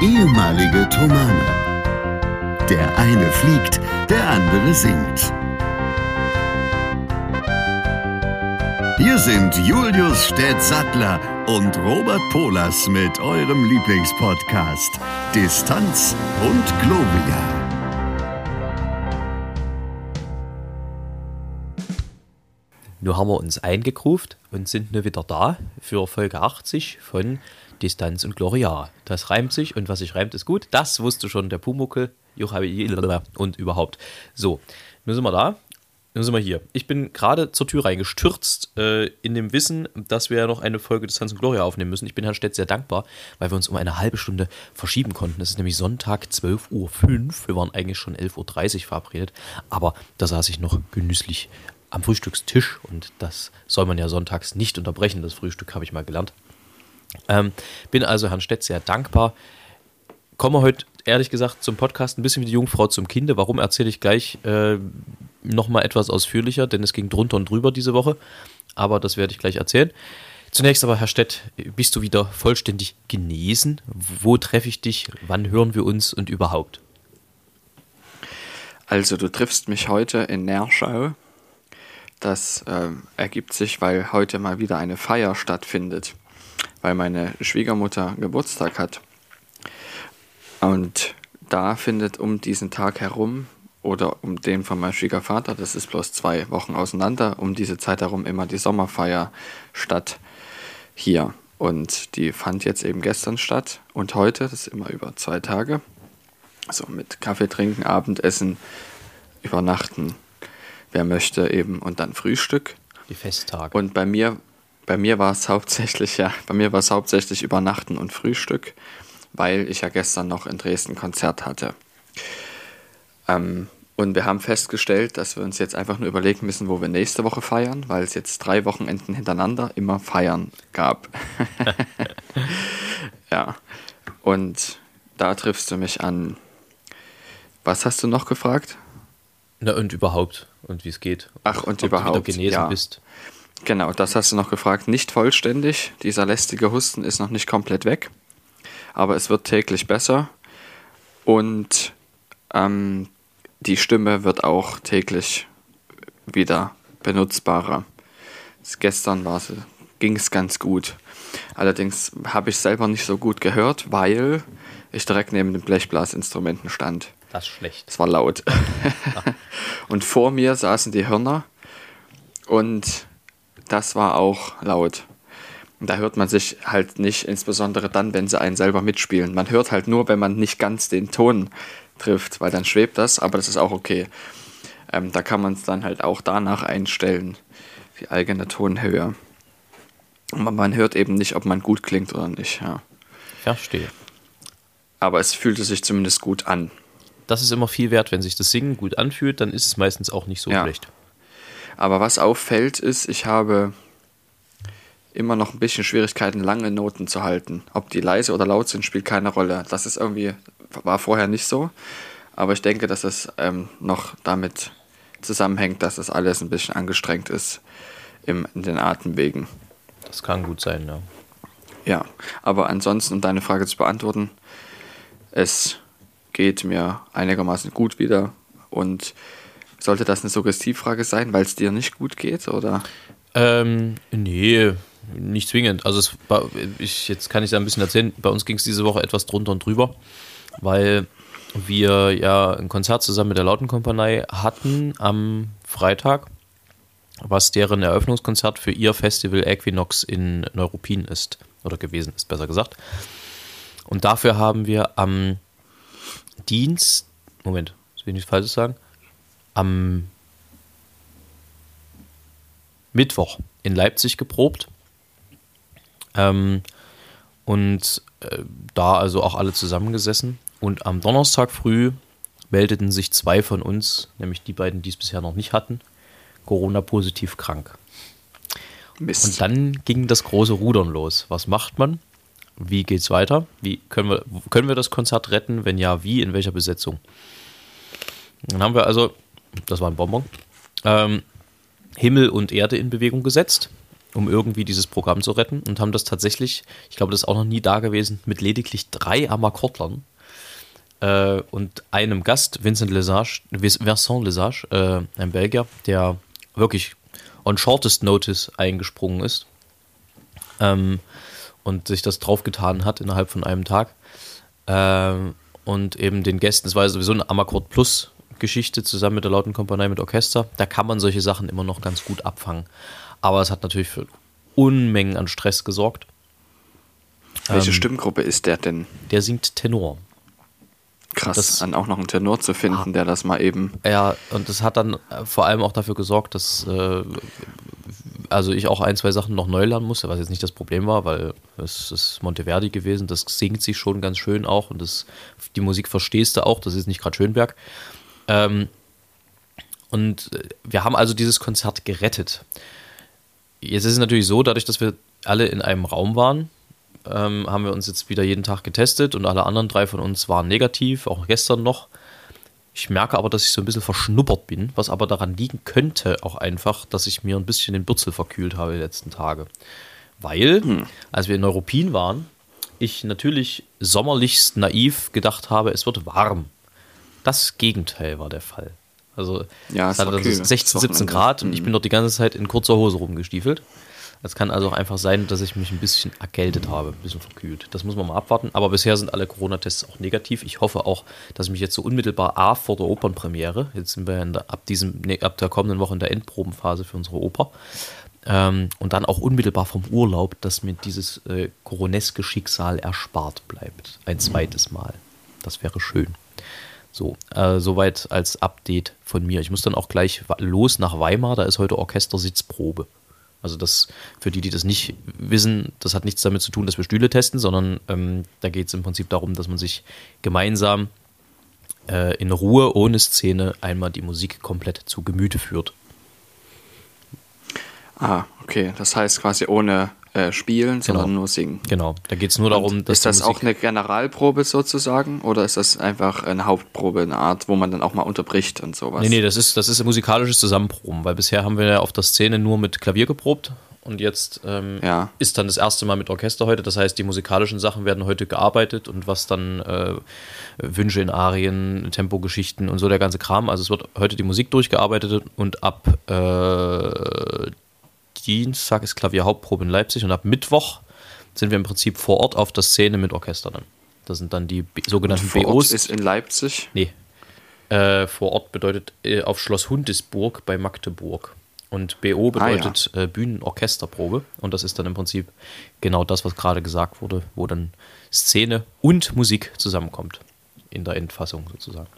ehemalige Tomane. Der eine fliegt, der andere singt. Hier sind Julius Städtsattler und Robert Polas mit eurem Lieblingspodcast Distanz und Globia. Nun haben wir uns eingekruft und sind nur wieder da für Folge 80 von Distanz und Gloria. Das reimt sich und was sich reimt, ist gut. Das wusste schon der Pumuckel und überhaupt. So, nun sind wir da. Nun sind wir hier. Ich bin gerade zur Tür reingestürzt, äh, in dem Wissen, dass wir ja noch eine Folge Distanz und Gloria aufnehmen müssen. Ich bin Herrn Stett sehr dankbar, weil wir uns um eine halbe Stunde verschieben konnten. Es ist nämlich Sonntag 12.05 Uhr. Wir waren eigentlich schon 11.30 Uhr verabredet, aber da saß ich noch genüsslich am Frühstückstisch und das soll man ja sonntags nicht unterbrechen. Das Frühstück habe ich mal gelernt. Ähm, bin also Herrn Stett sehr dankbar. Komme heute ehrlich gesagt zum Podcast ein bisschen wie die Jungfrau zum Kinde. Warum erzähle ich gleich äh, nochmal etwas ausführlicher, denn es ging drunter und drüber diese Woche. Aber das werde ich gleich erzählen. Zunächst aber, Herr Stett, bist du wieder vollständig genesen? Wo treffe ich dich? Wann hören wir uns und überhaupt? Also, du triffst mich heute in Nerschau. Das äh, ergibt sich, weil heute mal wieder eine Feier stattfindet weil meine Schwiegermutter Geburtstag hat. Und da findet um diesen Tag herum oder um den von meinem Schwiegervater, das ist bloß zwei Wochen auseinander, um diese Zeit herum immer die Sommerfeier statt hier. Und die fand jetzt eben gestern statt und heute, das ist immer über zwei Tage. So mit Kaffee trinken, Abendessen, übernachten, wer möchte eben und dann Frühstück. Die Festtage. Und bei mir bei mir war es hauptsächlich, ja, bei mir war es hauptsächlich Übernachten und Frühstück, weil ich ja gestern noch in Dresden Konzert hatte. Ähm, und wir haben festgestellt, dass wir uns jetzt einfach nur überlegen müssen, wo wir nächste Woche feiern, weil es jetzt drei Wochenenden hintereinander immer Feiern gab. ja. Und da triffst du mich an. Was hast du noch gefragt? Na und überhaupt und wie es geht. Ach und Ob überhaupt. Du wieder genesen ja. bist. Genau, das hast du noch gefragt. Nicht vollständig. Dieser lästige Husten ist noch nicht komplett weg. Aber es wird täglich besser. Und ähm, die Stimme wird auch täglich wieder benutzbarer. Gestern ging es ganz gut. Allerdings habe ich selber nicht so gut gehört, weil ich direkt neben den Blechblasinstrumenten stand. Das ist schlecht. Es war laut. und vor mir saßen die Hörner und das war auch laut. da hört man sich halt nicht, insbesondere dann, wenn sie einen selber mitspielen. Man hört halt nur, wenn man nicht ganz den Ton trifft, weil dann schwebt das, aber das ist auch okay. Ähm, da kann man es dann halt auch danach einstellen, die eigene Tonhöhe. Und man hört eben nicht, ob man gut klingt oder nicht. Ja. Verstehe. Aber es fühlte sich zumindest gut an. Das ist immer viel wert, wenn sich das Singen gut anfühlt, dann ist es meistens auch nicht so ja. schlecht. Aber was auffällt, ist, ich habe immer noch ein bisschen Schwierigkeiten, lange Noten zu halten. Ob die leise oder laut sind, spielt keine Rolle. Das ist irgendwie, war vorher nicht so. Aber ich denke, dass es ähm, noch damit zusammenhängt, dass das alles ein bisschen angestrengt ist im, in den Atemwegen. Das kann gut sein, ja. Ja, aber ansonsten, um deine Frage zu beantworten, es geht mir einigermaßen gut wieder und sollte das eine Suggestivfrage sein, weil es dir nicht gut geht, oder? Ähm, nee, nicht zwingend. Also es, ich, jetzt kann ich da ein bisschen erzählen. Bei uns ging es diese Woche etwas drunter und drüber, weil wir ja ein Konzert zusammen mit der Lautenkompanie hatten am Freitag, was deren Eröffnungskonzert für ihr Festival Equinox in Neuruppin ist. Oder gewesen ist, besser gesagt. Und dafür haben wir am Dienst, Moment, will ich nicht falsch sagen, am Mittwoch in Leipzig geprobt. Ähm, und äh, da also auch alle zusammengesessen. Und am Donnerstag früh meldeten sich zwei von uns, nämlich die beiden, die es bisher noch nicht hatten, Corona-positiv krank. Mist. Und dann ging das große Rudern los. Was macht man? Wie geht's weiter? Wie können wir, können wir das Konzert retten? Wenn ja, wie? In welcher Besetzung? Dann haben wir also das war ein Bonbon, ähm, Himmel und Erde in Bewegung gesetzt um irgendwie dieses Programm zu retten und haben das tatsächlich, ich glaube, das ist auch noch nie da gewesen, mit lediglich drei Amakordlern äh, und einem Gast, Vincent Lesage, Vincent Lesage, äh, ein Belgier, der wirklich on shortest notice eingesprungen ist ähm, und sich das draufgetan hat innerhalb von einem Tag. Ähm, und eben den Gästen, es war sowieso eine Amakord Plus Geschichte zusammen mit der Lauten Kompanie mit Orchester. Da kann man solche Sachen immer noch ganz gut abfangen. Aber es hat natürlich für Unmengen an Stress gesorgt. Welche Ähm, Stimmgruppe ist der denn? Der singt Tenor. Krass, das- an auch noch einen Tenor zu finden, der das mal eben. Ja, und das hat dann äh, vor allem auch dafür gesorgt, dass äh, also ich auch ein, zwei Sachen noch neu lernen musste, was jetzt nicht das Problem war, weil es ist Monteverdi gewesen, das singt sich schon ganz schön auch und das, die Musik verstehst du auch, das ist nicht gerade Schönberg. Ähm, und äh, wir haben also dieses Konzert gerettet. Jetzt ist es natürlich so, dadurch, dass wir alle in einem Raum waren, ähm, haben wir uns jetzt wieder jeden Tag getestet und alle anderen drei von uns waren negativ, auch gestern noch. Ich merke aber, dass ich so ein bisschen verschnuppert bin, was aber daran liegen könnte, auch einfach, dass ich mir ein bisschen den Bürzel verkühlt habe die letzten Tage. Weil, als wir in Neuruppin waren, ich natürlich sommerlichst naiv gedacht habe, es wird warm. Das Gegenteil war der Fall. Also Ja, es hatte so 16, das 17 Wochenende. Grad und ich bin dort die ganze Zeit in kurzer Hose rumgestiefelt. Es kann also auch einfach sein, dass ich mich ein bisschen erkältet habe, ein bisschen verkühlt. Das muss man mal abwarten. Aber bisher sind alle Corona-Tests auch negativ. Ich hoffe auch, dass ich mich jetzt so unmittelbar A vor der Opernpremiere, jetzt sind wir der, ab, diesem, nee, ab der kommenden Woche in der Endprobenphase für unsere Oper, ähm, und dann auch unmittelbar vom Urlaub, dass mir dieses äh, koroneske Schicksal erspart bleibt. Ein zweites Mal. Das wäre schön. So, äh, soweit als Update von mir. Ich muss dann auch gleich los nach Weimar, da ist heute Orchestersitzprobe. Also das, für die, die das nicht wissen, das hat nichts damit zu tun, dass wir Stühle testen, sondern ähm, da geht es im Prinzip darum, dass man sich gemeinsam äh, in Ruhe, ohne Szene, einmal die Musik komplett zu Gemüte führt. Ah, okay. Das heißt quasi ohne äh, Spielen, sondern Genau. nur Singen. Genau, da geht es nur darum, dass ist das die auch Musik- eine Generalprobe sozusagen? Oder ist das einfach eine Hauptprobe, eine Art, wo man dann auch mal unterbricht und sowas? Nee, nee, das ist, das ist ein musikalisches Zusammenproben, weil bisher haben wir ja auf der Szene nur mit Klavier geprobt und jetzt ähm, Ja. ist dann das erste Mal mit Orchester heute. Das heißt, die musikalischen Sachen werden heute gearbeitet und was dann äh, Wünsche in Arien, Tempogeschichten und so der ganze Kram. Also es wird heute die Musik durchgearbeitet und ab äh, Dienstag ist Klavierhauptprobe in Leipzig und ab Mittwoch sind wir im Prinzip vor Ort auf der Szene mit Orchester dann. Das sind dann die B sogenannten Vor Ort BOs. ist in Leipzig. Nee. Äh, vor Ort bedeutet äh, auf Schloss Hundesburg bei Magdeburg. Und BO Ah, ja. bedeutet äh, Bühnenorchesterprobe. Und das ist dann im Prinzip genau das, was gerade gesagt wurde, wo dann Szene und Musik zusammenkommt. In der Endfassung sozusagen.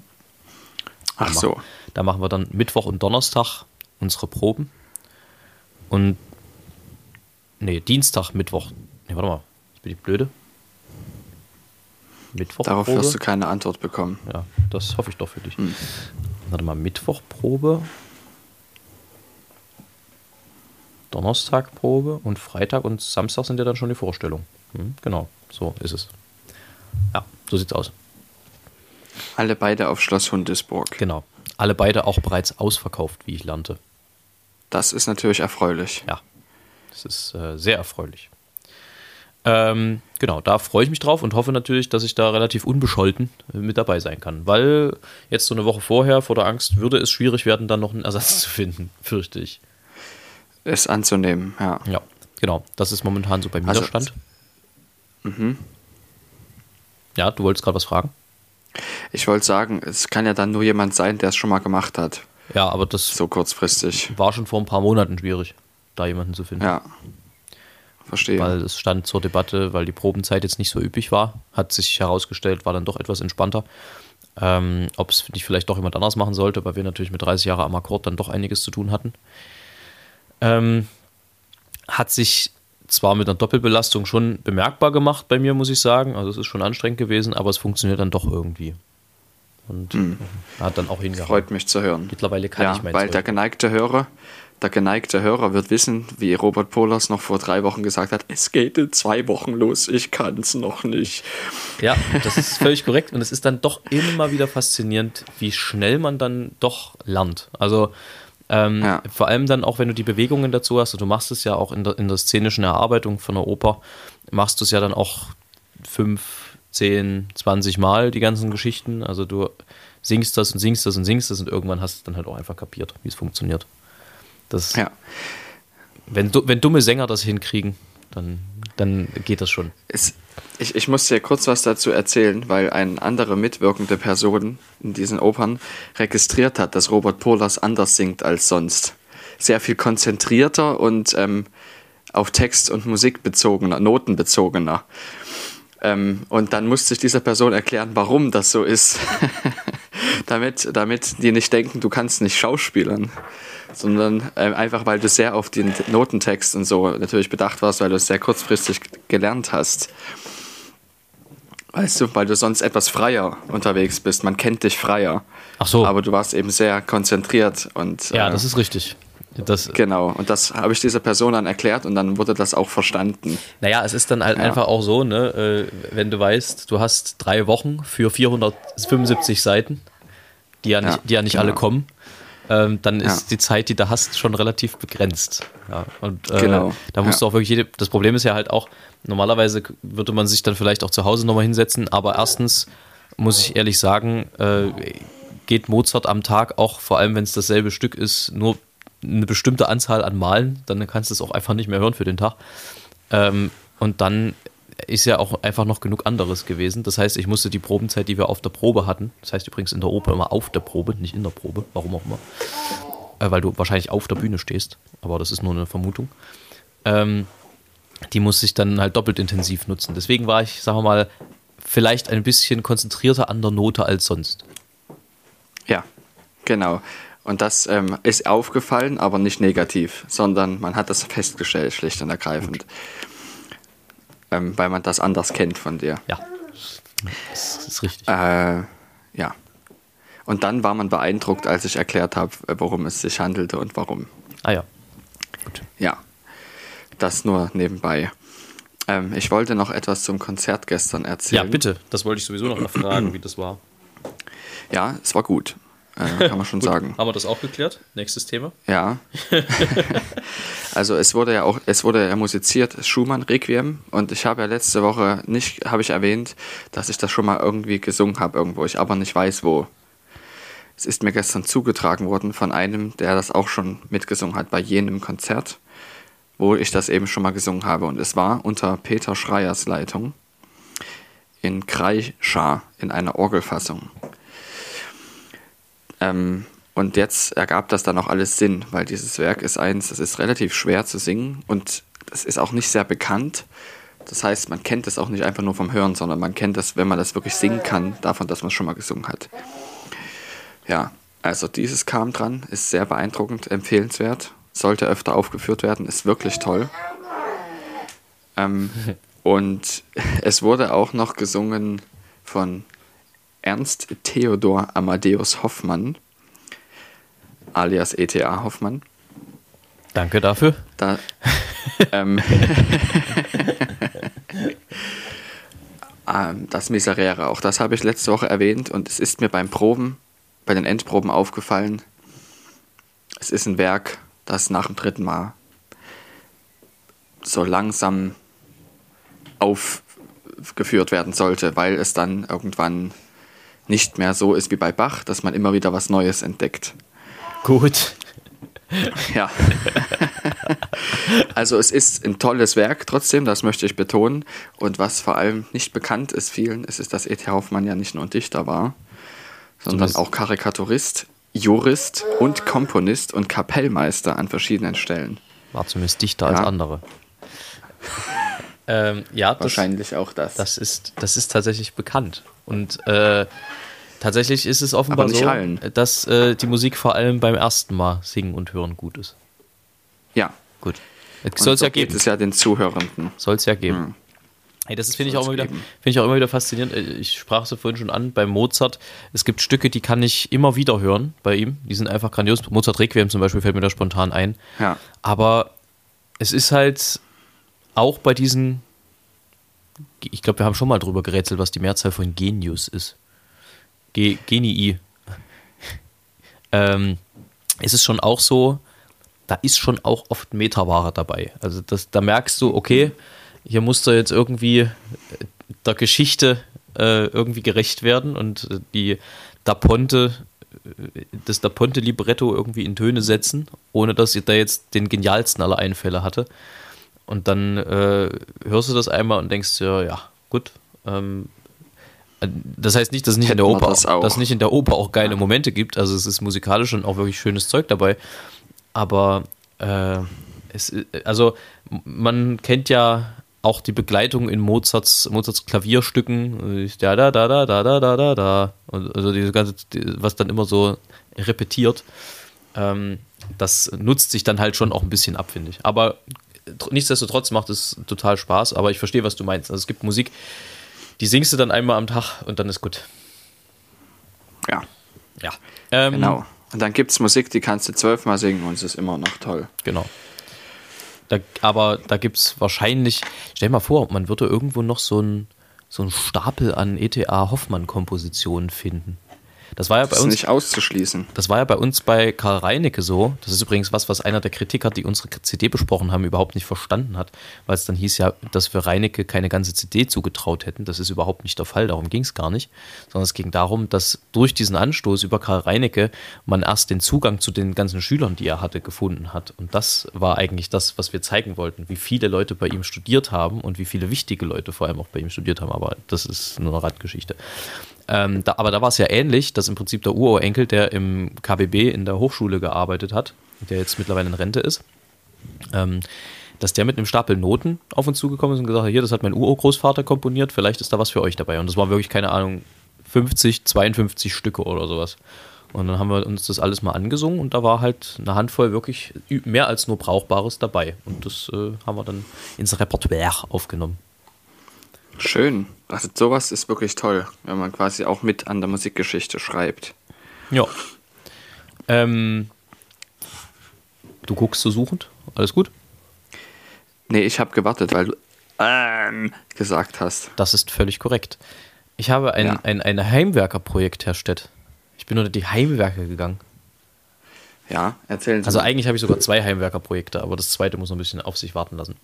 Ach so. Da machen wir dann Mittwoch und Donnerstag unsere Proben. Und. Nee, Dienstag, Mittwoch. Nee, warte mal. Jetzt bin ich blöde. Mittwoch. Darauf wirst du keine Antwort bekommen. Ja, das hoffe ich doch für dich. Hm. Warte mal, Mittwochprobe. Donnerstagprobe und Freitag und Samstag sind ja dann schon die Vorstellungen. Hm, genau, so ist es. Ja, so sieht's aus. Alle beide auf Schloss Hundesburg. Genau. Alle beide auch bereits ausverkauft, wie ich lernte. Das ist natürlich erfreulich. Ja, das ist äh, sehr erfreulich. Ähm, genau, da freue ich mich drauf und hoffe natürlich, dass ich da relativ unbescholten äh, mit dabei sein kann. Weil jetzt so eine Woche vorher, vor der Angst, würde es schwierig werden, dann noch einen Ersatz zu finden, fürchte ich. Es anzunehmen, ja. Ja, genau. Das ist momentan so beim Also- Widerstand. Ja, du wolltest gerade was fragen? Ich wollte sagen, es kann ja dann nur jemand sein, der es schon mal gemacht hat. Ja, aber das So kurzfristig. war schon vor ein paar Monaten schwierig, da jemanden zu finden. Ja. Verstehe. Weil es stand zur Debatte, weil die Probenzeit jetzt nicht so üppig war, hat sich herausgestellt, war dann doch etwas entspannter. Ähm, Ob es nicht vielleicht doch jemand anders machen sollte, weil wir natürlich mit 30 Jahren am Akkord dann doch einiges zu tun hatten. Ähm, hat sich zwar mit einer Doppelbelastung schon bemerkbar gemacht bei mir, muss ich sagen. Also es ist schon anstrengend gewesen, aber es funktioniert dann doch irgendwie. Und hat dann auch hingehauen. Freut mich zu hören. Mittlerweile kann ja, ich mein weil Zeug. der geneigte Hörer, der geneigte Hörer wird wissen, wie Robert Polas noch vor drei Wochen gesagt hat, es geht in zwei Wochen los, ich kann es noch nicht. Ja, das ist völlig korrekt. Und es ist dann doch immer wieder faszinierend, wie schnell man dann doch lernt. Also Ähm, Ja. Vor allem dann auch, wenn du die Bewegungen dazu hast, und du machst es ja auch in der, in der szenischen Erarbeitung von der Oper, machst du es ja dann auch fünf, zehn, 20 Mal, die ganzen Geschichten. Also du singst das und singst das und singst das und irgendwann hast du dann halt auch einfach kapiert, wie es funktioniert. Das, Ja. wenn, wenn dumme Sänger das hinkriegen, dann, dann geht das schon. Es, ich, ich muss dir kurz was dazu erzählen, weil eine andere mitwirkende Person in diesen Opern registriert hat, dass Robert Pohlers anders singt als sonst. Sehr viel konzentrierter und ähm, auf Text und Musik bezogener, Noten bezogener. Ähm, und dann musste ich dieser Person erklären, warum das so ist. damit, damit die nicht denken, du kannst nicht schauspielern, sondern ähm, einfach, weil du sehr auf den Notentext und so natürlich bedacht warst, weil du es sehr kurzfristig gelernt hast. Weißt du, weil du sonst etwas freier unterwegs bist. Man kennt dich freier. Ach so. Aber du warst eben sehr konzentriert und Ja, äh, das ist richtig. Das, genau. Und das habe ich dieser Person dann erklärt und dann wurde das auch verstanden. Naja, es ist dann halt Ja. einfach auch so, ne, äh, wenn du weißt, du hast drei Wochen für 475 Seiten, die ja nicht, Ja, die ja nicht genau. alle kommen, ähm, dann ist Ja. die Zeit, die du hast, schon relativ begrenzt. Ja, und äh, Genau, da musst ja. du auch wirklich jede, das Problem ist ja halt auch, normalerweise würde man sich dann vielleicht auch zu Hause nochmal hinsetzen, aber erstens muss ich ehrlich sagen, äh, geht Mozart am Tag auch, vor allem wenn es dasselbe Stück ist, nur eine bestimmte Anzahl an Malen, dann kannst du es auch einfach nicht mehr hören für den Tag. Ähm, und dann ist ja auch einfach noch genug anderes gewesen. Das heißt, ich musste die Probenzeit, die wir auf der Probe hatten, das heißt übrigens in der Oper immer auf der Probe, nicht in der Probe, warum auch immer, äh, weil du wahrscheinlich auf der Bühne stehst, aber das ist nur eine Vermutung. Ähm, die musste ich dann halt doppelt intensiv nutzen. Deswegen war ich, sagen wir mal, vielleicht ein bisschen konzentrierter an der Note als sonst. Ja, genau. Und das ähm, ist aufgefallen, aber nicht negativ, sondern man hat das festgestellt, schlicht und ergreifend. Ähm, weil man das anders kennt von dir. Ja, das ist richtig. Äh, ja. Und dann war man beeindruckt, als ich erklärt habe, äh, worum es sich handelte und warum. Ah ja. Ja, das nur nebenbei. Ähm, ich wollte noch etwas zum Konzert gestern Ja, erzählen. bitte. Das wollte ich sowieso noch mal fragen, wie das war. Ja, es war gut. Äh, kann man schon sagen. Haben wir das auch geklärt? Nächstes Thema. Ja. also es wurde ja auch, es wurde ja musiziert, Schumann Requiem und ich habe ja letzte Woche nicht, habe ich erwähnt, dass ich das schon mal irgendwie gesungen habe irgendwo, ich aber nicht weiß wo. Es ist mir gestern zugetragen worden von einem, der das auch schon mitgesungen hat bei jenem Konzert, wo ich das eben schon mal gesungen habe und es war unter Peter Schreiers Leitung in Kreischa in einer Orgelfassung. Ähm, und jetzt ergab das dann auch alles Sinn, weil dieses Werk ist eins, das ist relativ schwer zu singen und das ist auch nicht sehr bekannt. Das heißt, man kennt es auch nicht einfach nur vom Hören, sondern man kennt es, wenn man das wirklich singen kann, davon, dass man es schon mal gesungen hat. Ja, also dieses kam dran, ist sehr beeindruckend, empfehlenswert, sollte öfter aufgeführt werden, ist wirklich toll. Ähm, und es wurde auch noch gesungen von Ernst Theodor Amadeus Hoffmann, alias ETA Hoffmann. Danke dafür. Da, ähm, ähm, das Miserere, auch das habe ich letzte Woche erwähnt und es ist mir beim Proben, bei den Endproben aufgefallen. Es ist ein Werk, das nach dem dritten Mal so langsam aufgeführt werden sollte, weil es dann irgendwann nicht mehr so ist wie bei Bach, dass man immer wieder was Neues entdeckt. Gut. Ja. also es ist ein tolles Werk trotzdem, das möchte ich betonen. Und was vor allem nicht bekannt ist vielen, ist, ist dass E.T. Hoffmann ja nicht nur Dichter war, sondern auch Karikaturist, Jurist und Komponist und Kapellmeister an verschiedenen Stellen. War zumindest dichter als Ja. andere. ähm, ja, das, Wahrscheinlich auch das. das, ist, das ist tatsächlich bekannt. Und äh, tatsächlich ist es offenbar so, allen. dass äh, die Musik vor allem beim ersten Mal singen und hören gut ist. ja. Gut. Soll es so ja geht geben. es ja den Zuhörenden. Soll es ja geben. Hey, das finde ich, auch immer wieder, ich auch immer wieder faszinierend. Äh, Ich sprach es ja vorhin schon an, bei Mozart. Es gibt Stücke, die kann ich immer wieder hören bei ihm. Die sind einfach grandios. Mozart Requiem zum Beispiel fällt mir da spontan ein. Ja. Aber es ist halt auch bei diesen, ich glaube, wir haben schon mal drüber gerätselt, was die Mehrzahl von Genius ist. Ge Genii. ähm, ist es schon auch so, da ist schon auch oft Metaware dabei. Also das, da merkst du, okay, hier muss da jetzt irgendwie der Geschichte äh, irgendwie gerecht werden und die Da Ponte, das Da Ponte Libretto irgendwie in Töne setzen, ohne dass sie da jetzt den genialsten aller Einfälle hatte. Und dann äh, hörst du das einmal und denkst ja, ja, gut. Ähm, das heißt nicht, dass nicht, in der Oper, das dass nicht in der Oper auch geile Momente gibt. Also es ist musikalisch und auch wirklich schönes Zeug dabei. Aber äh, es, also man kennt ja auch die Begleitung in Mozarts, Mozarts Klavierstücken, da da da da da da da da da, also diese ganze, was dann immer so repetiert, ähm, das nutzt sich dann halt schon auch ein bisschen ab, finde ich. Aber nichtsdestotrotz macht es total Spaß, aber ich verstehe, was du meinst. Also es gibt Musik, die singst du dann einmal am Tag und dann ist gut. Ja. Ja. Ähm, genau. Und dann gibt es Musik, die kannst du zwölfmal singen und es ist immer noch toll. Genau. Da, aber da gibt es wahrscheinlich, stell dir mal vor, man würde irgendwo noch so einen so Stapel an ETA Hoffmann-Kompositionen finden. Das war ja bei das uns nicht auszuschließen. Das war ja bei uns bei Karl Reinecke so. Das ist übrigens was, was einer der Kritiker, die unsere CD besprochen haben, überhaupt nicht verstanden hat, weil es dann hieß ja, dass wir Reinecke keine ganze CD zugetraut hätten. Das ist überhaupt nicht der Fall. Darum ging es gar nicht, sondern es ging darum, dass durch diesen Anstoß über Karl Reinecke man erst den Zugang zu den ganzen Schülern, die er hatte, gefunden hat. Und das war eigentlich das, was wir zeigen wollten, wie viele Leute bei ihm studiert haben und wie viele wichtige Leute vor allem auch bei ihm studiert haben. Aber das ist nur eine Radgeschichte. Ähm, da, aber da war es ja ähnlich, dass im Prinzip der Urenkel, der im KBB in der Hochschule gearbeitet hat, der jetzt mittlerweile in Rente ist, ähm, dass der mit einem Stapel Noten auf uns zugekommen ist und gesagt hat, hier, das hat mein Urgroßvater komponiert, vielleicht ist da was für euch dabei. Und das waren wirklich, keine Ahnung, 50, 52 Stücke oder sowas. Und dann haben wir uns das alles mal angesungen und da war halt eine Handvoll wirklich mehr als nur Brauchbares dabei. Und das äh, haben wir dann ins Repertoire aufgenommen. Schön. Also sowas ist wirklich toll, wenn man quasi auch mit an der Musikgeschichte schreibt. Ja. Ähm, du guckst so suchend? Alles gut? Nee, ich habe gewartet, weil du ähm, gesagt hast. Das ist völlig korrekt. Ich habe ein, ja. ein, ein Heimwerkerprojekt, Herr Stett. Ich bin unter die Heimwerke gegangen. Ja, erzählen Sie Also mal. eigentlich habe ich sogar zwei Heimwerkerprojekte, aber das zweite muss noch ein bisschen auf sich warten lassen.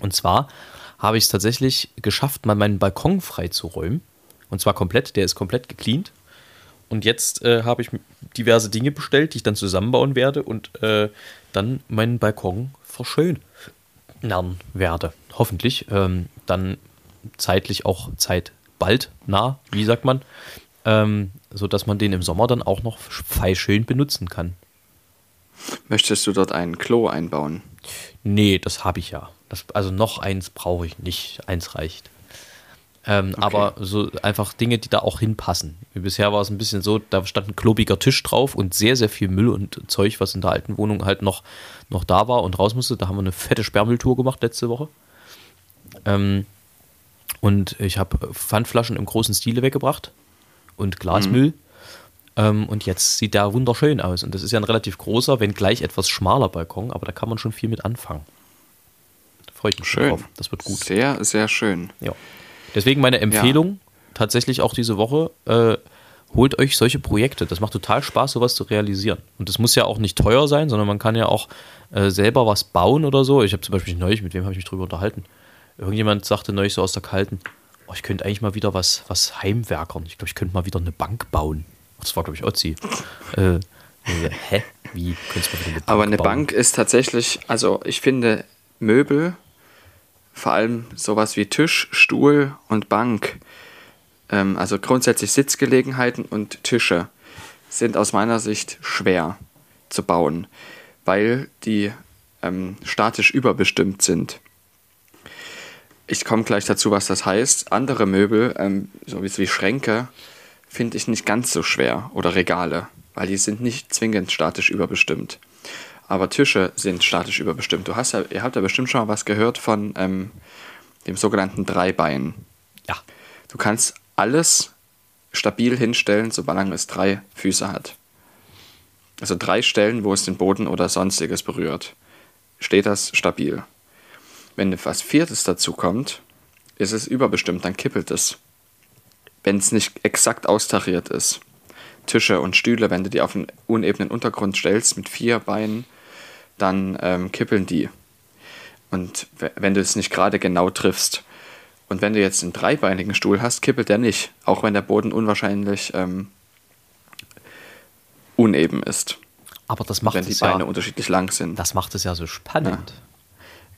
Und zwar habe ich es tatsächlich geschafft, mal meinen Balkon freizuräumen. Und zwar komplett, der ist komplett gecleant. Und jetzt äh, habe ich diverse Dinge bestellt, die ich dann zusammenbauen werde und äh, dann meinen Balkon verschönern werde. Hoffentlich. Ähm, dann zeitlich auch Zeit bald nah, wie sagt man, ähm, sodass man den im Sommer dann auch noch schön benutzen kann. Möchtest du dort ein Klo einbauen? Nee, das habe ich ja. Das, also noch eins brauche ich nicht. Eins reicht. Ähm, okay. Aber so einfach Dinge, die da auch hinpassen. Wie bisher war es ein bisschen so, da stand ein klobiger Tisch drauf und sehr, sehr viel Müll und Zeug, was in der alten Wohnung halt noch, noch da war und raus musste. Da haben wir eine fette Sperrmülltour gemacht letzte Woche. Ähm, und ich habe Pfandflaschen im großen Stile weggebracht und Glasmüll. Mhm. Ähm, und jetzt sieht der wunderschön aus. Und das ist ja ein relativ großer, wenn gleich etwas schmaler Balkon, aber da kann man schon viel mit anfangen freue ich mich schön. drauf. Das wird gut. Sehr, sehr schön. Ja. Deswegen meine Empfehlung, ja. tatsächlich auch diese Woche, äh, holt euch solche Projekte. Das macht total Spaß, sowas zu realisieren. Und das muss ja auch nicht teuer sein, sondern man kann ja auch äh, selber was bauen oder so. Ich habe zum Beispiel neulich, mit wem habe ich mich drüber unterhalten? Irgendjemand sagte neulich so aus der Kalten, oh, ich könnte eigentlich mal wieder was, was heimwerkern. Ich glaube, ich könnte mal wieder eine Bank bauen. Das war, glaube ich, Otzi. äh, hä? Wie könntest du eine Bank Aber eine bauen? Bank ist tatsächlich, also ich finde Möbel vor allem sowas wie Tisch, Stuhl und Bank, ähm, also grundsätzlich Sitzgelegenheiten und Tische, sind aus meiner Sicht schwer zu bauen, weil die ähm, statisch überbestimmt sind. Ich komme gleich dazu, was das heißt. Andere Möbel, ähm, so wie Schränke, finde ich nicht ganz so schwer oder Regale, weil die sind nicht zwingend statisch überbestimmt aber Tische sind statisch überbestimmt. Du hast ja, ihr habt ja bestimmt schon mal was gehört von ähm, dem sogenannten Dreibein. Ja. Du kannst alles stabil hinstellen, solange es drei Füße hat. Also drei Stellen, wo es den Boden oder sonstiges berührt, steht das stabil. Wenn etwas Viertes dazu kommt, ist es überbestimmt, dann kippelt es. Wenn es nicht exakt austariert ist. Tische und Stühle, wenn du die auf einen unebenen Untergrund stellst mit vier Beinen, dann ähm, kippeln die. Und wenn du es nicht gerade genau triffst. Und wenn du jetzt einen dreibeinigen Stuhl hast, kippelt der nicht, auch wenn der Boden unwahrscheinlich ähm, uneben ist. Aber das macht wenn die es Beine ja, unterschiedlich lang sind. das macht es ja so spannend.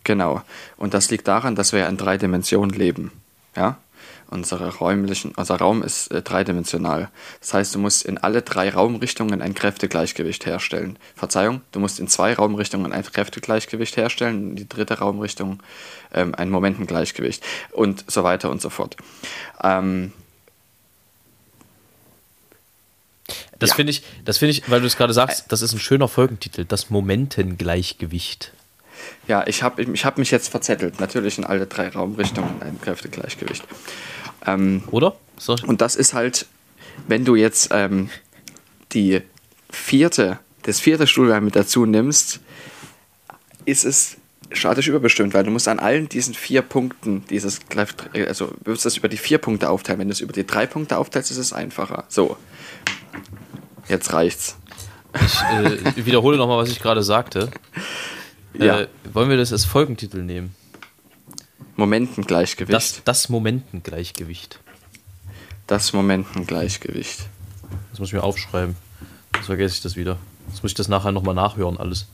Genau. Und das liegt daran, dass wir ja in drei Dimensionen leben. Ja? Unsere räumlichen, unser Raum ist äh, dreidimensional. Das heißt, du musst in alle drei Raumrichtungen ein Kräftegleichgewicht herstellen. Verzeihung, du musst in zwei Raumrichtungen ein Kräftegleichgewicht herstellen, in die dritte Raumrichtung ähm, ein Momentengleichgewicht und so weiter und so fort. Ähm, Das Ja. finde ich, das finde ich, weil du es gerade sagst, das ist ein schöner Folgentitel, das Momentengleichgewicht. Ja, ich habe ich hab mich jetzt verzettelt. Natürlich in alle drei Raumrichtungen ein Kräftegleichgewicht. Ähm, Oder? So, und das ist halt, wenn du jetzt ähm, die vierte, das vierte Stuhlbein mit dazu nimmst, ist es statisch überbestimmt, weil du musst an allen diesen vier Punkten dieses, also du wirst das über die vier Punkte aufteilen. Wenn du es über die drei Punkte aufteilst, ist es einfacher. So. Jetzt reicht's. ich äh, wiederhole nochmal, was ich gerade sagte. Ja. Äh, wollen wir das als Folgentitel nehmen? Momentengleichgewicht. Das, das Momentengleichgewicht. das Momentengleichgewicht. Das muss ich mir aufschreiben. Sonst vergesse ich das wieder. Jetzt muss ich das nachher nochmal nachhören, alles.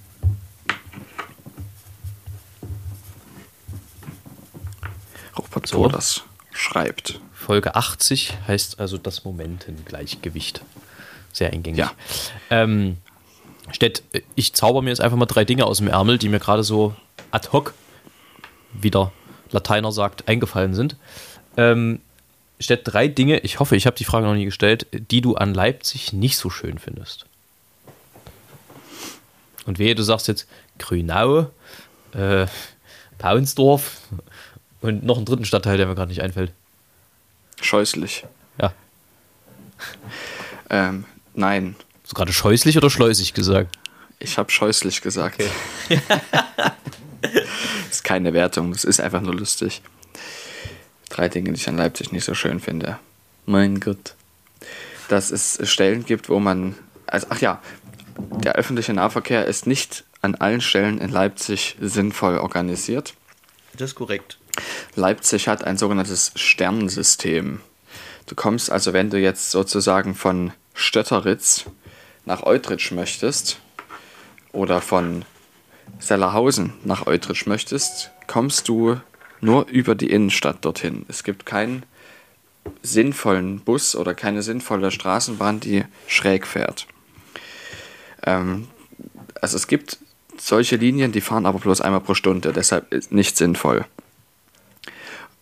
Robert So. Broders schreibt. Folge 80 heißt also das Momentengleichgewicht. Sehr eingängig. Ja. Ähm, Stett, ich zauber mir jetzt einfach mal drei Dinge aus dem Ärmel, die mir gerade so ad hoc, wie der Lateiner sagt, eingefallen sind. Ähm, Stett, drei Dinge, ich hoffe, ich habe die Frage noch nie gestellt, die du an Leipzig nicht so schön findest. Und wehe, du sagst jetzt Grünau, äh, Paunsdorf und noch einen dritten Stadtteil, der mir gerade nicht einfällt. Scheußlich. Ja. Ähm, nein, du gerade scheußlich oder schleusig gesagt? ich habe scheußlich gesagt. das ist keine Wertung, das ist einfach nur lustig. Drei Dinge, die ich an Leipzig nicht so schön finde. Mein Gott. Dass es Stellen gibt, wo man. Also, ach ja, der öffentliche Nahverkehr ist nicht an allen Stellen in Leipzig sinnvoll organisiert. Das ist korrekt. Leipzig hat ein sogenanntes Sternensystem. Du kommst also, wenn du jetzt sozusagen von Stötteritz nach Eutrich möchtest oder von Sellerhausen nach Eutrich möchtest, kommst du nur über die Innenstadt dorthin. Es gibt keinen sinnvollen Bus oder keine sinnvolle Straßenbahn, die schräg fährt. Ähm, also es gibt solche Linien, die fahren aber bloß einmal pro Stunde, deshalb ist nicht sinnvoll.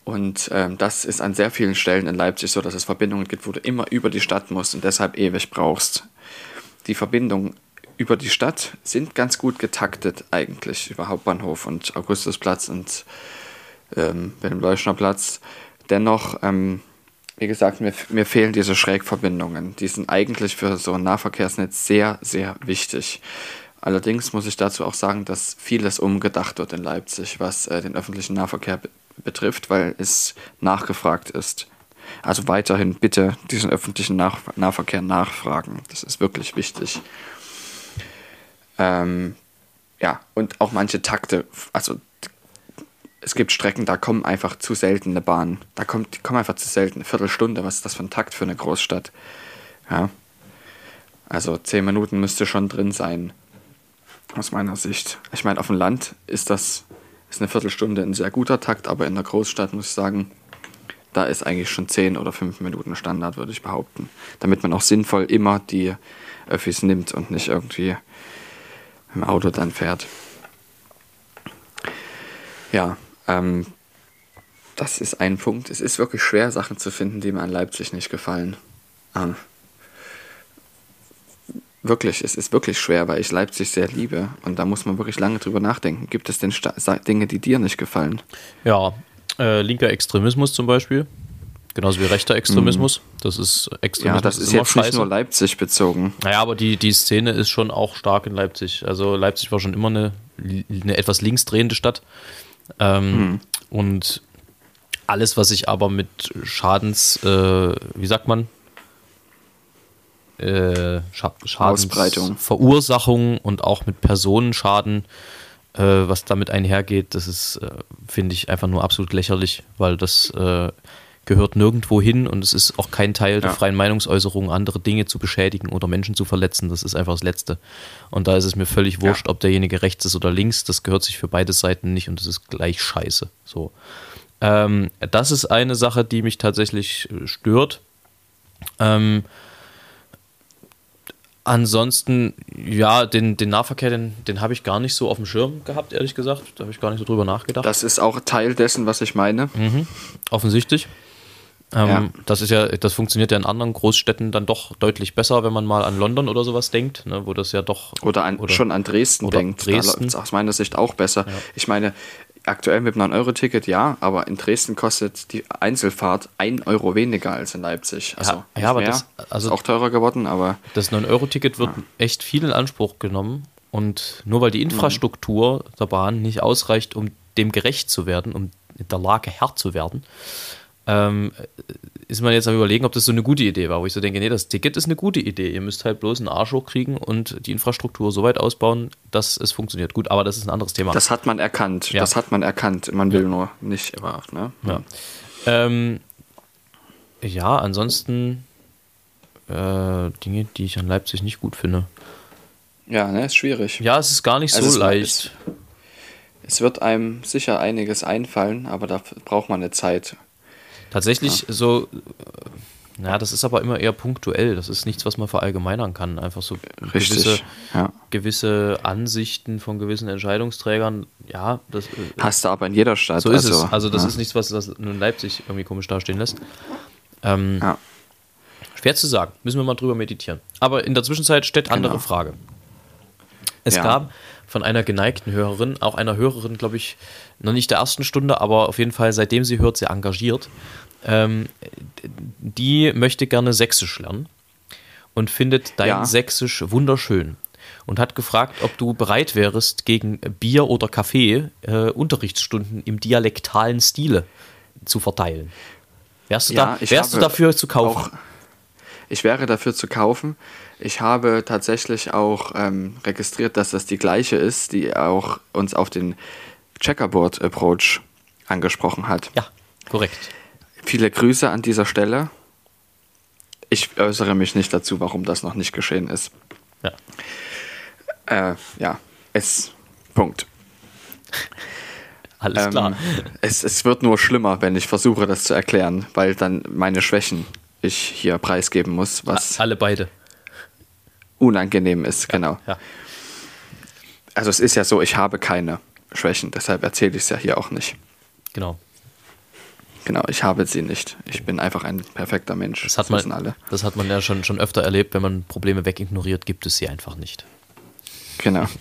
Und ähm, das ist an sehr vielen Stellen in Leipzig so, dass es Verbindungen gibt, wo du immer über die Stadt musst und deshalb ewig brauchst. Die Verbindungen über die Stadt sind ganz gut getaktet eigentlich, über Hauptbahnhof und Augustusplatz und ähm, Wilhelm-Leuschner-Platz. Dennoch, ähm, wie gesagt, mir, mir fehlen diese Schrägverbindungen. Die sind eigentlich für so ein Nahverkehrsnetz sehr, sehr wichtig. Allerdings muss ich dazu auch sagen, dass vieles umgedacht wird in Leipzig, was äh, den öffentlichen Nahverkehr be betrifft, weil es nachgefragt ist. Also weiterhin bitte diesen öffentlichen Nach Nahverkehr nachfragen. Das ist wirklich wichtig. Ähm, ja, und auch manche Takte, also es gibt Strecken, da kommen einfach zu selten eine Bahn. Da kommt, kommen einfach zu selten. Eine Viertelstunde, was ist das für ein Takt für eine Großstadt? Ja. Also zehn Minuten müsste schon drin sein. Aus meiner Sicht. Ich meine, auf dem Land ist das ist eine Viertelstunde ein sehr guter Takt, aber in der Großstadt muss ich sagen, da ist eigentlich schon zehn oder fünf Minuten Standard, würde ich behaupten. Damit man auch sinnvoll immer die Öffis nimmt und nicht irgendwie im Auto dann fährt. Ja, ähm, das ist ein Punkt. Es ist wirklich schwer, Sachen zu finden, die mir an Leipzig nicht gefallen. Ähm, wirklich, es ist wirklich schwer, weil ich Leipzig sehr liebe und da muss man wirklich lange drüber nachdenken. Gibt es denn Sta Dinge, die dir nicht gefallen? Ja, äh, linker Extremismus zum Beispiel. Genauso wie rechter Extremismus. Das ist Extremismus. Ja, das ist immer jetzt nicht scheiße. nur Leipzig bezogen. Naja, aber die, die Szene ist schon auch stark in Leipzig. Also Leipzig war schon immer eine, eine etwas linksdrehende Stadt. Ähm, Und alles, was sich aber mit Schadens, äh, wie sagt man, äh, Scha Ausbreitung. Verursacherung und auch mit Personenschaden, äh, was damit einhergeht, das ist, äh, finde ich, einfach nur absolut lächerlich, weil das äh, gehört nirgendwo hin und es ist auch kein Teil der Ja. freien Meinungsäußerung, andere Dinge zu beschädigen oder Menschen zu verletzen. Das ist einfach das Letzte. Und da ist es mir völlig wurscht, ob derjenige rechts ist oder links. Das gehört sich für beide Seiten nicht und das ist gleich scheiße. So. Ähm, das ist eine Sache, die mich tatsächlich äh, stört. Ähm, ansonsten, ja, den, den Nahverkehr, den, den habe ich gar nicht so auf dem Schirm gehabt, ehrlich gesagt. Da habe ich gar nicht so drüber nachgedacht. Das ist auch Teil dessen, was ich meine. Offensichtlich. Ähm, Ja. Das ist ja, das funktioniert ja in anderen Großstädten dann doch deutlich besser, wenn man mal an London oder sowas denkt, ne, wo das ja doch Oder, an, schon an Dresden oder denkt. Dresden. Da läuft es aus meiner Sicht auch besser. Ich meine, aktuell mit einem 9-Euro-Ticket ja, aber in Dresden kostet die Einzelfahrt 1 Euro weniger als in Leipzig. Also ja, nicht aber mehr. das- also- ist auch teurer geworden, aber Das 9-Euro-Ticket wird echt viel in Anspruch genommen. Und nur weil die Infrastruktur der Bahn nicht ausreicht, um dem gerecht zu werden, um in der Lage Herr zu werden, ähm, ist man jetzt am überlegen, ob das so eine gute Idee war. Wo ich so denke, nee, das Ticket ist eine gute Idee. Ihr müsst halt bloß einen Arsch hochkriegen und die Infrastruktur so weit ausbauen, dass es funktioniert. Gut, aber das ist ein anderes Thema. das hat man erkannt. Ja. Das hat man erkannt. Man will nur nicht immer. Ne? Ja. Ähm, ja, ansonsten äh, Dinge, die ich an Leipzig nicht gut finde. Ja, ne, ist schwierig. Ja, es ist gar nicht Also so es- leicht. Es wird einem sicher einiges einfallen, aber da braucht man eine Zeit. Tatsächlich so, äh, ja, das ist aber immer eher punktuell. Das ist nichts, was man verallgemeinern kann. Einfach so Richtig. gewisse, Ja. gewisse Ansichten von gewissen Entscheidungsträgern. Ja, das, äh, Hast du aber in jeder Stadt. so ist es. Also das ja. ist nichts, was das nur in Leipzig irgendwie komisch dastehen lässt. Ähm, Ja. Schwer zu sagen. Müssen wir mal drüber meditieren. Aber in der Zwischenzeit steht andere Genau. Frage. Es Ja. gab von einer geneigten Hörerin, auch einer Hörerin, glaube ich, noch nicht der ersten Stunde, aber auf jeden Fall seitdem sie hört, sehr engagiert. Ähm, die möchte gerne Sächsisch lernen und findet dein Ja. Sächsisch wunderschön und hat gefragt, ob du bereit wärst, gegen Bier oder Kaffee äh, Unterrichtsstunden im dialektalen Stile zu verteilen. Wärst du, Ja, da, wärst du dafür zu kaufen? Auch, ich wäre dafür zu kaufen. Ich habe tatsächlich auch ähm, registriert, dass das die gleiche ist, die auch uns auf den Checkerboard Approach angesprochen hat. Ja, korrekt. Viele Grüße an dieser Stelle. Ich äußere mich nicht dazu, warum das noch nicht geschehen ist. Ja. Äh, ja, es. Punkt. Alles Ähm, klar. Es, es wird nur schlimmer, wenn ich versuche, das zu erklären, weil dann meine Schwächen ich hier preisgeben muss, was Alle beide. Unangenehm ist, genau. Ja. Also es ist ja so, ich habe keine Schwächen, deshalb erzähle ich es ja hier auch nicht. Genau. Genau, ich habe sie nicht. Ich bin einfach ein perfekter Mensch. Das hat, wissen man, alle. das hat man ja schon, schon öfter erlebt, wenn man Probleme wegignoriert, gibt es sie einfach nicht. Genau.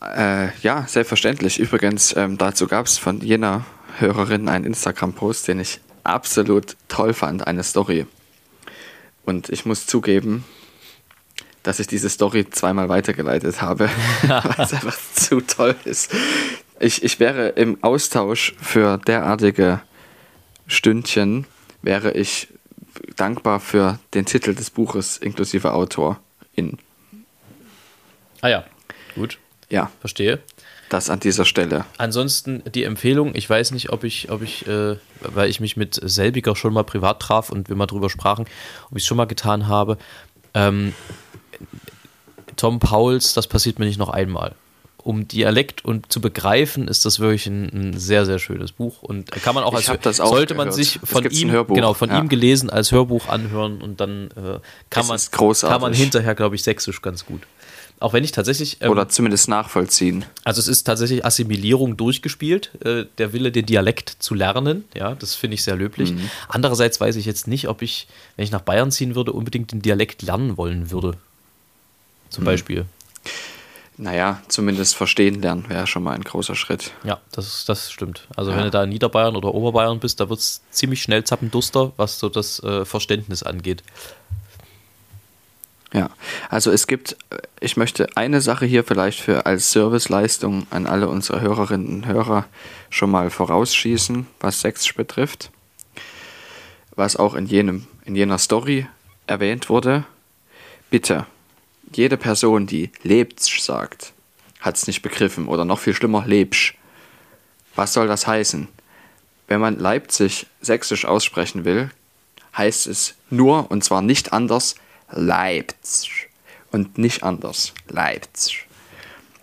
Äh, ja, selbstverständlich. Übrigens, ähm, dazu gab es von jener Hörerin einen Instagram-Post, den ich absolut toll fand, eine Story. Und ich muss zugeben, dass ich diese Story zweimal weitergeleitet habe, weil es einfach zu toll ist. Ich, ich wäre im Austausch für derartige Stündchen, wäre ich dankbar für den Titel des Buches inklusive Autor in. Ah ja, gut, Ja, verstehe. das an dieser Stelle. Ansonsten die Empfehlung, ich weiß nicht, ob ich, ob ich, äh, weil ich mich mit selbiger schon mal privat traf und wir mal drüber sprachen, ob ich es schon mal getan habe. Ähm, Tom Pauls, das passiert mir nicht noch einmal. Um Dialekt und zu begreifen, ist das wirklich ein, ein sehr, sehr schönes Buch. Und kann man auch als das auch sollte man gehört. sich Es von ihm, genau, von ja. ihm gelesen als Hörbuch anhören und dann äh, kann, Es man, kann man hinterher, glaube ich, sächsisch ganz gut. Auch wenn ich tatsächlich. ähm, Oder zumindest nachvollziehen. also es ist tatsächlich Assimilierung durchgespielt, äh, der Wille, den Dialekt zu lernen. Ja, das finde ich sehr löblich. Mhm. Andererseits weiß ich jetzt nicht, ob ich, wenn ich nach Bayern ziehen würde, unbedingt den Dialekt lernen wollen würde. Zum Mhm. Beispiel. Naja, zumindest verstehen lernen wäre schon mal ein großer Schritt. Ja, das, das stimmt. Also Ja. wenn du da in Niederbayern oder Oberbayern bist, da wird es ziemlich schnell zappenduster, was so das äh, Verständnis angeht. Ja, also es gibt, äh, ich möchte eine Sache hier vielleicht für als Serviceleistung an alle unsere Hörerinnen und Hörer schon mal vorausschießen, was Sächsisch betrifft. Was auch in jenem, in jener Story erwähnt wurde, bitte, jede Person, die Lebtsch sagt, hat es nicht begriffen oder noch viel schlimmer, Lebsch. Was soll das heißen? Wenn man Leipzig sächsisch aussprechen will, heißt es nur, und zwar nicht anders, Leipzig. Und nicht anders, Leipzig.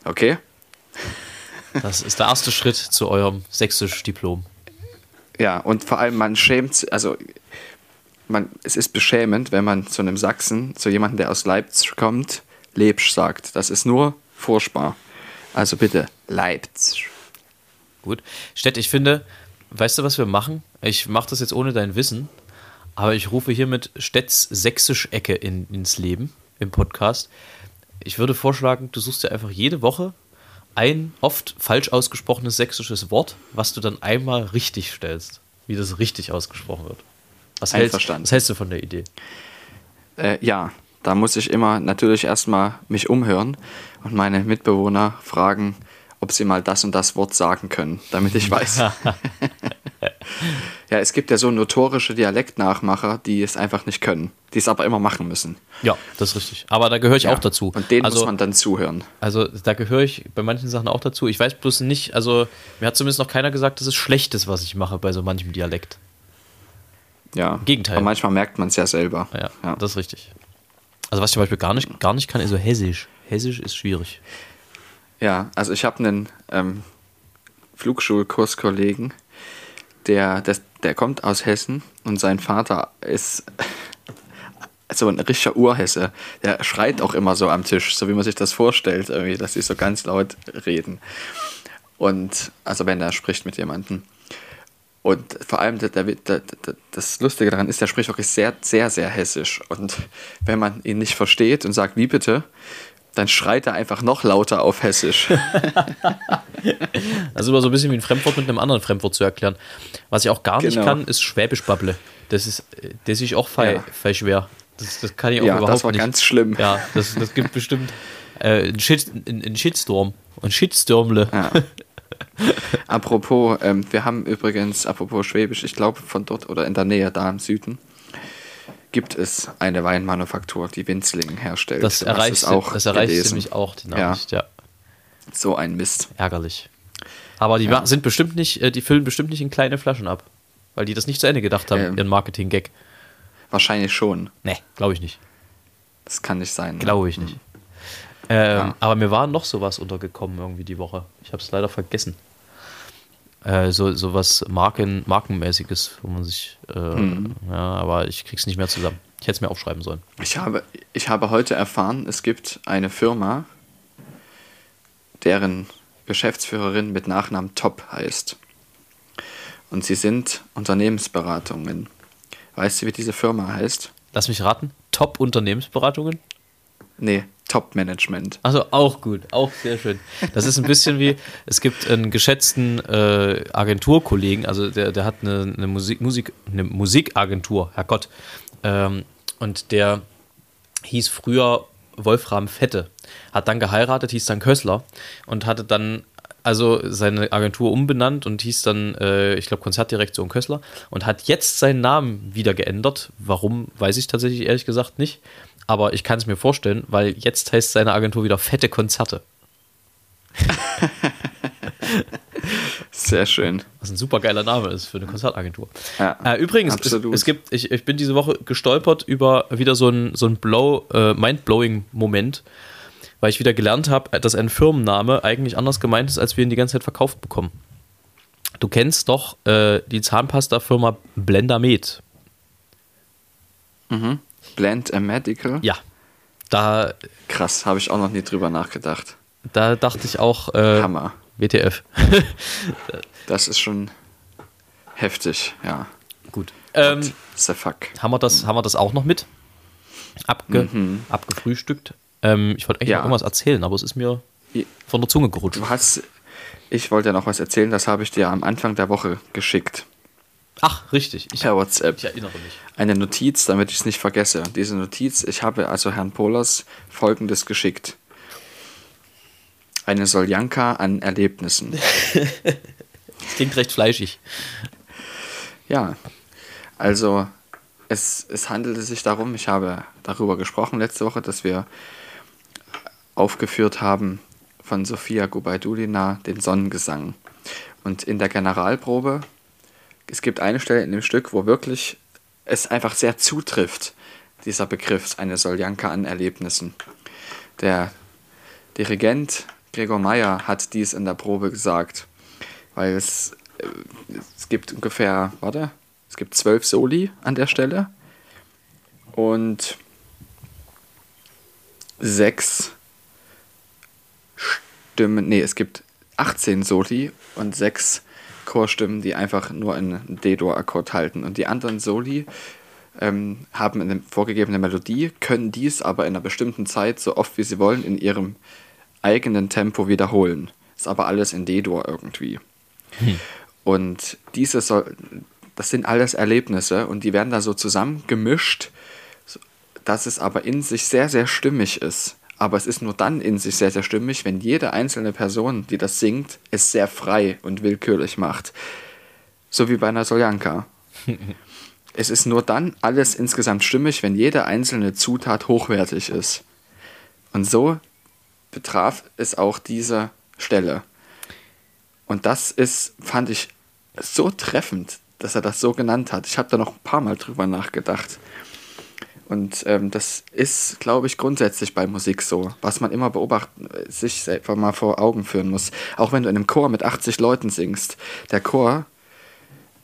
Okay? Das ist der erste Schritt zu eurem Sächsisch-Diplom. Ja, und vor allem man schämt, sich- also man, es ist beschämend, wenn man zu einem Sachsen, zu jemandem, der aus Leipzig kommt, Lebsch sagt. Das ist nur furchtbar. Also bitte, Leipzig. Gut. Stett, ich finde, weißt du, was wir machen? Ich mache das jetzt ohne dein Wissen, aber ich rufe hiermit Stedts Sächsisch-Ecke in, ins Leben im Podcast. Ich würde vorschlagen, du suchst dir einfach jede Woche ein oft falsch ausgesprochenes sächsisches Wort, was du dann einmal richtig stellst, wie das richtig ausgesprochen wird. Was hältst, was hältst du von der Idee? Äh, ja, da muss ich immer natürlich erstmal mich umhören und meine Mitbewohner fragen, ob sie mal das und das Wort sagen können, damit ich weiß. ja, es gibt ja so notorische Dialektnachmacher, die es einfach nicht können, die es aber immer machen müssen. Ja, das ist richtig. Aber da gehöre ich Ja, auch dazu. Und denen also, muss man dann zuhören. Also da gehöre ich bei manchen Sachen auch dazu. Ich weiß bloß nicht, also mir hat zumindest noch keiner gesagt, dass es schlecht ist, was ich mache bei so manchem Dialekt. Ja. Gegenteil. Aber manchmal merkt man es ja selber. Ja, Ja. das ist richtig. Also was ich zum Beispiel gar nicht, gar nicht kann, ist so Hessisch. Hessisch ist schwierig. Ja, also ich habe einen ähm, Flugschulkurskollegen, der, der, der kommt aus Hessen und sein Vater ist so ein richtiger Urhesse. Der schreit auch immer so am Tisch, so wie man sich das vorstellt, irgendwie, dass sie so ganz laut reden. Und also wenn er spricht mit jemandem. Und vor allem der, der, der, das Lustige daran ist, der spricht wirklich sehr, sehr, sehr hessisch. Und wenn man ihn nicht versteht und sagt, wie bitte, dann schreit er einfach noch lauter auf hessisch. Also immer so ein bisschen wie ein Fremdwort mit einem anderen Fremdwort zu erklären. Was ich auch gar nicht Genau. kann, ist Schwäbisch Babble. Das ist, das ist auch fei, Ja. fei schwer. Das, das kann ich auch Ja, überhaupt das war nicht. ganz schlimm. Ja, das, das gibt bestimmt äh, einen, Shit, einen, einen Shitstorm. Ein Shitstormle. Ja. apropos, ähm, wir haben übrigens, apropos Schwäbisch, ich glaube von dort oder in der Nähe, da im Süden, gibt es eine Weinmanufaktur, die Winzlingen herstellt. Das erreicht, auch das erreicht nämlich auch die Nachricht, ja. So ein Mist. Ärgerlich. Aber die Ja. sind bestimmt nicht, äh, die füllen bestimmt nicht in kleine Flaschen ab. Weil die das nicht zu Ende gedacht haben, Ähm. ihren Marketing-Gag. Wahrscheinlich schon. Nee, glaube ich nicht. Das kann nicht sein. ne? Glaube ich nicht. Ähm, Ja. Aber mir war noch sowas untergekommen irgendwie die Woche. Ich habe es leider vergessen. Äh, so, so was Marken, Markenmäßiges, wo man sich. Äh, Mhm. Ja, aber ich krieg's nicht mehr zusammen. Ich hätte es mir aufschreiben sollen. Ich habe, ich habe heute erfahren, es gibt eine Firma, deren Geschäftsführerin mit Nachnamen Top heißt. Und sie sind Unternehmensberatungen. Weißt du, wie diese Firma heißt? Lass mich raten. Top-Unternehmensberatungen? Nee, Top Management. Also auch gut, auch sehr schön. Das ist ein bisschen wie, es gibt einen geschätzten äh, Agenturkollegen, also der, der hat eine, eine, Musik, Musik, eine Musikagentur, Herrgott. Ähm, und der hieß früher Wolfram Fette, hat dann geheiratet, hieß dann Kössler und hatte dann also seine Agentur umbenannt und hieß dann, äh, ich glaube, Konzertdirektion Kössler und hat jetzt seinen Namen wieder geändert. Warum, weiß ich tatsächlich ehrlich gesagt nicht. Aber ich kann es mir vorstellen, weil jetzt heißt seine Agentur wieder Fette Konzerte. Sehr schön. Was ein super geiler Name ist für eine Konzertagentur. Ja, äh, übrigens, es, es gibt, ich, ich bin diese Woche gestolpert über wieder so ein, so ein Blow, äh, Mind-Blowing-Moment, weil ich wieder gelernt habe, dass ein Firmenname eigentlich anders gemeint ist, als wir ihn die ganze Zeit verkauft bekommen. Du kennst doch äh, die Zahnpasta-Firma Blendamed. Blend a Medical. Ja. Da, Krass, habe ich auch noch nie drüber nachgedacht. da dachte ich auch, äh, Hammer. WTF. Das ist schon heftig, ja. Gut. Ähm, The fuck. haben, wir das, haben wir das auch noch mit? Abge, Abgefrühstückt. Ähm, ich wollte eigentlich Ja. noch irgendwas erzählen, aber es ist mir von der Zunge gerutscht. Du hast, ich wollte ja noch was erzählen, das habe ich dir am Anfang der Woche geschickt. Ach, richtig. Ich, Per WhatsApp. ich erinnere mich. Eine Notiz, damit ich es nicht vergesse. Diese Notiz, ich habe also Herrn Polas folgendes geschickt. Eine Soljanka an Erlebnissen. Klingt recht fleischig. Ja, also es, es handelte sich darum, ich habe darüber gesprochen letzte Woche, dass wir aufgeführt haben von Sofia Gubaidulina den Sonnengesang. Und in der Generalprobe, es gibt eine Stelle in dem Stück, wo wirklich es einfach sehr zutrifft, dieser Begriff, eine Soljanka an Erlebnissen. Der Dirigent Gregor Meyer hat dies in der Probe gesagt, weil es, äh, es gibt ungefähr, warte, es gibt zwölf Soli an der Stelle und sechs Stimmen, nee, es gibt 18 Soli und sechs Chorstimmen, die einfach nur einen D-Dur-Akkord halten. Und die anderen Soli ähm, haben eine vorgegebene Melodie, können dies aber in einer bestimmten Zeit so oft wie sie wollen in ihrem eigenen Tempo wiederholen. Ist aber alles in D-Dur irgendwie. Hm. Und diese soll, das sind alles Erlebnisse und die werden da so zusammengemischt, dass es aber in sich sehr, sehr stimmig ist. Aber es ist nur dann in sich sehr, sehr stimmig, wenn jede einzelne Person, die das singt, es sehr frei und willkürlich macht. So wie bei einer Soljanka. es ist nur dann alles insgesamt stimmig, wenn jede einzelne Zutat hochwertig ist. Und so betraf es auch diese Stelle. Und das ist, fand ich so treffend, dass er das so genannt hat. Ich habe da noch ein paar Mal drüber nachgedacht. Und ähm, das ist, glaube ich, grundsätzlich bei Musik so, was man immer beobachten, sich selber mal vor Augen führen muss. Auch wenn du in einem Chor mit 80 Leuten singst, der Chor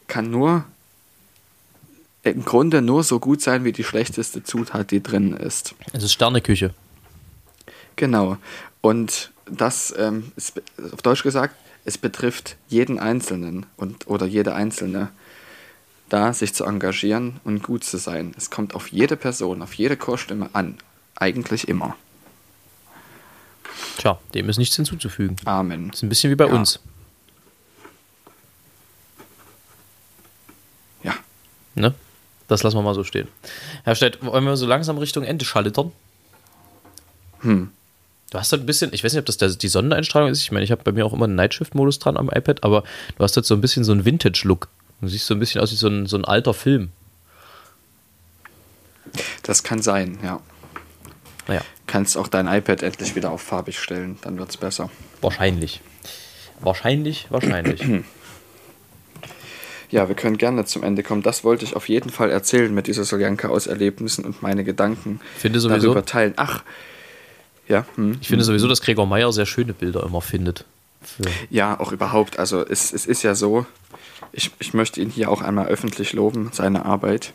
kann nur im Grunde nur so gut sein wie die schlechteste Zutat, die drin ist. Es ist Sterneküche. Genau. Und das ähm, ist auf Deutsch gesagt, es betrifft jeden Einzelnen und oder jede Einzelne da sich zu engagieren und gut zu sein. Es kommt auf jede Person, auf jede Chorstimme an. Eigentlich immer. Tja, dem ist nichts hinzuzufügen. Amen. Das ist ein bisschen wie bei Ja. uns. Ja. Ne? Das lassen wir mal so stehen. Herr Stett, wollen wir so langsam Richtung Ende schalittern? Hm. Du hast halt ein bisschen, ich weiß nicht, ob das der, die Sonneneinstrahlung ist. Ich meine, ich habe bei mir auch immer einen Nightshift-Modus dran am iPad, aber du hast jetzt so ein bisschen so einen Vintage-Look. Du siehst so ein bisschen aus wie so ein, so ein alter Film. Das kann sein, ja. Naja, Kannst auch dein iPad endlich wieder auf farbig stellen, dann wird es besser. wahrscheinlich. Wahrscheinlich, wahrscheinlich. Ja, wir können gerne zum Ende kommen. Das wollte ich auf jeden Fall erzählen mit dieser Soljanka aus Erlebnissen und meine Gedanken Finde sowieso- darüber teilen. Ach, ja, hm. Ich finde sowieso, dass Gregor Meyer sehr schöne Bilder immer findet. Für, ja, auch überhaupt. Also es, es ist ja so, ich, ich möchte ihn hier auch einmal öffentlich loben, seine Arbeit,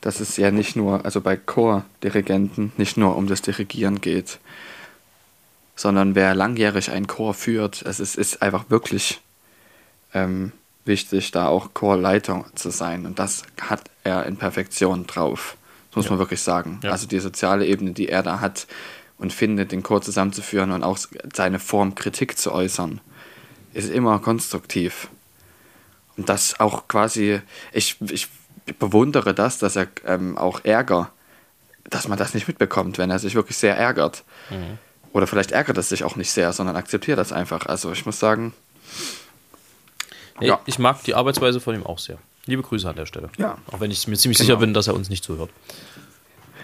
dass es ja nicht nur, also bei Chordirigenten, nicht nur um das Dirigieren geht, sondern wer langjährig einen Chor führt, es ist, ist einfach wirklich ähm, wichtig, da auch Chorleiter zu sein. Und das hat er in Perfektion drauf. Das muss Ja. man wirklich sagen. Ja. Also die soziale Ebene, die er da hat und findet, den Chor zusammenzuführen und auch seine Form Kritik zu äußern, ist immer konstruktiv. Und das auch quasi, ich, ich bewundere das, dass er ähm, auch Ärger, dass man das nicht mitbekommt, wenn er sich wirklich sehr ärgert. Oder vielleicht ärgert es sich auch nicht sehr, sondern akzeptiert das einfach. Also ich muss sagen, nee, Ja. Ich mag die Arbeitsweise von ihm auch sehr. Liebe Grüße an der Stelle. Ja. Auch wenn ich mir ziemlich Genau. sicher bin, dass er uns nicht zuhört.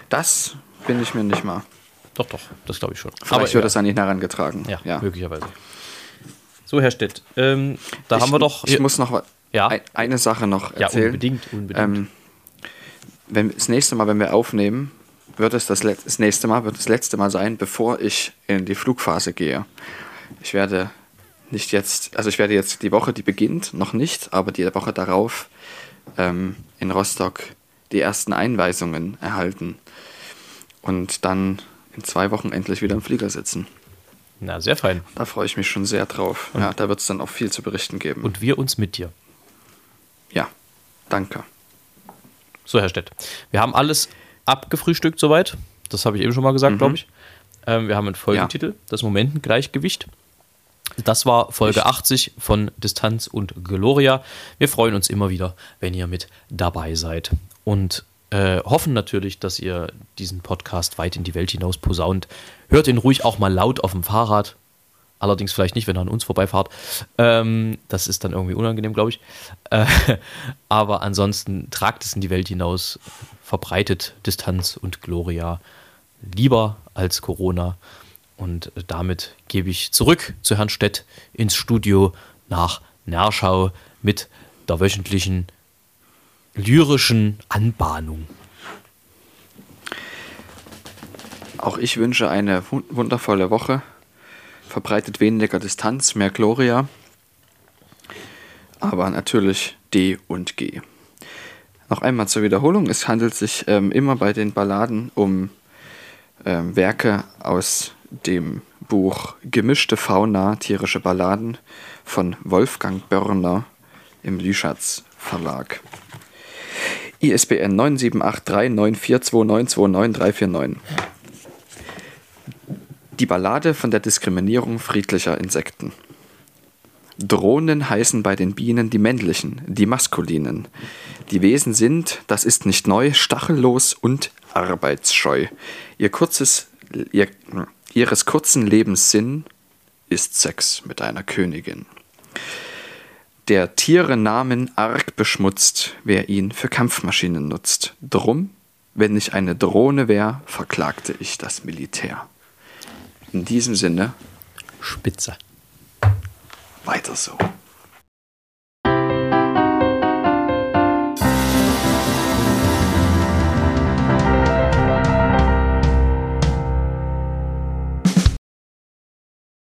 das bin ich mir nicht mal. Doch, doch, das glaube ich schon. Vielleicht wird es an ihn herangetragen. ja, ja. möglicherweise. So, Herr Stett, ähm, da haben wir doch. Ich muss noch Ja. ein, eine Sache noch ja, erzählen. unbedingt, unbedingt. Ähm, wenn, das nächste Mal, wenn wir aufnehmen, wird es das, das nächste Mal wird das letzte Mal sein, bevor ich in die Flugphase gehe. Ich werde nicht jetzt, also ich werde jetzt die Woche, die beginnt, noch nicht, aber die Woche darauf ähm, in Rostock die ersten Einweisungen erhalten und dann in zwei Wochen endlich wieder im Flieger sitzen. Na, sehr fein. Da freue ich mich schon sehr drauf. Ja, da wird es dann auch viel zu berichten geben. Und wir uns mit dir. ja, danke. So, Herr Stett. Wir haben alles abgefrühstückt soweit. Das habe ich eben schon mal gesagt, glaube ich. Ähm, wir haben einen Folgentitel, das Momentengleichgewicht. Das war Folge Richtig. 80 von Distanz und Gloria. Wir freuen uns immer wieder, wenn ihr mit dabei seid. Und äh, hoffen natürlich, dass ihr diesen Podcast weit in die Welt hinaus posaunt. Hört ihn ruhig auch mal laut auf dem Fahrrad. Allerdings vielleicht nicht, wenn er an uns vorbeifahrt. Ähm, das ist dann irgendwie unangenehm, glaube ich. Äh, aber ansonsten tragt es in die Welt hinaus, verbreitet Distanz und Gloria lieber als Corona. Und damit gebe ich zurück zu Herrn Stett ins Studio nach Nerschau mit der wöchentlichen lyrischen Anbahnung. Auch ich wünsche eine wundervolle Woche. Verbreitet weniger Distanz, mehr Gloria. Aber natürlich D und G. Noch einmal zur Wiederholung. Es handelt sich ähm, immer bei den Balladen um ähm, Werke aus dem Buch Gemischte Fauna, tierische Balladen von Wolfgang Börner im Lüschatz Verlag. ISBN 9783942922939. Die Ballade von der Diskriminierung friedlicher Insekten. Drohnen heißen bei den Bienen die männlichen, die maskulinen. Die Wesen sind, das ist nicht neu, stachellos und arbeitsscheu. Ihr kurzes, ihr, ihres kurzen Lebens Sinn ist Sex mit einer Königin. Der Tiere Namen arg beschmutzt, wer ihn für Kampfmaschinen nutzt. Drum, wenn ich eine Drohne wär, verklagte ich das Militär. In diesem Sinne. Spitze. Weiter so.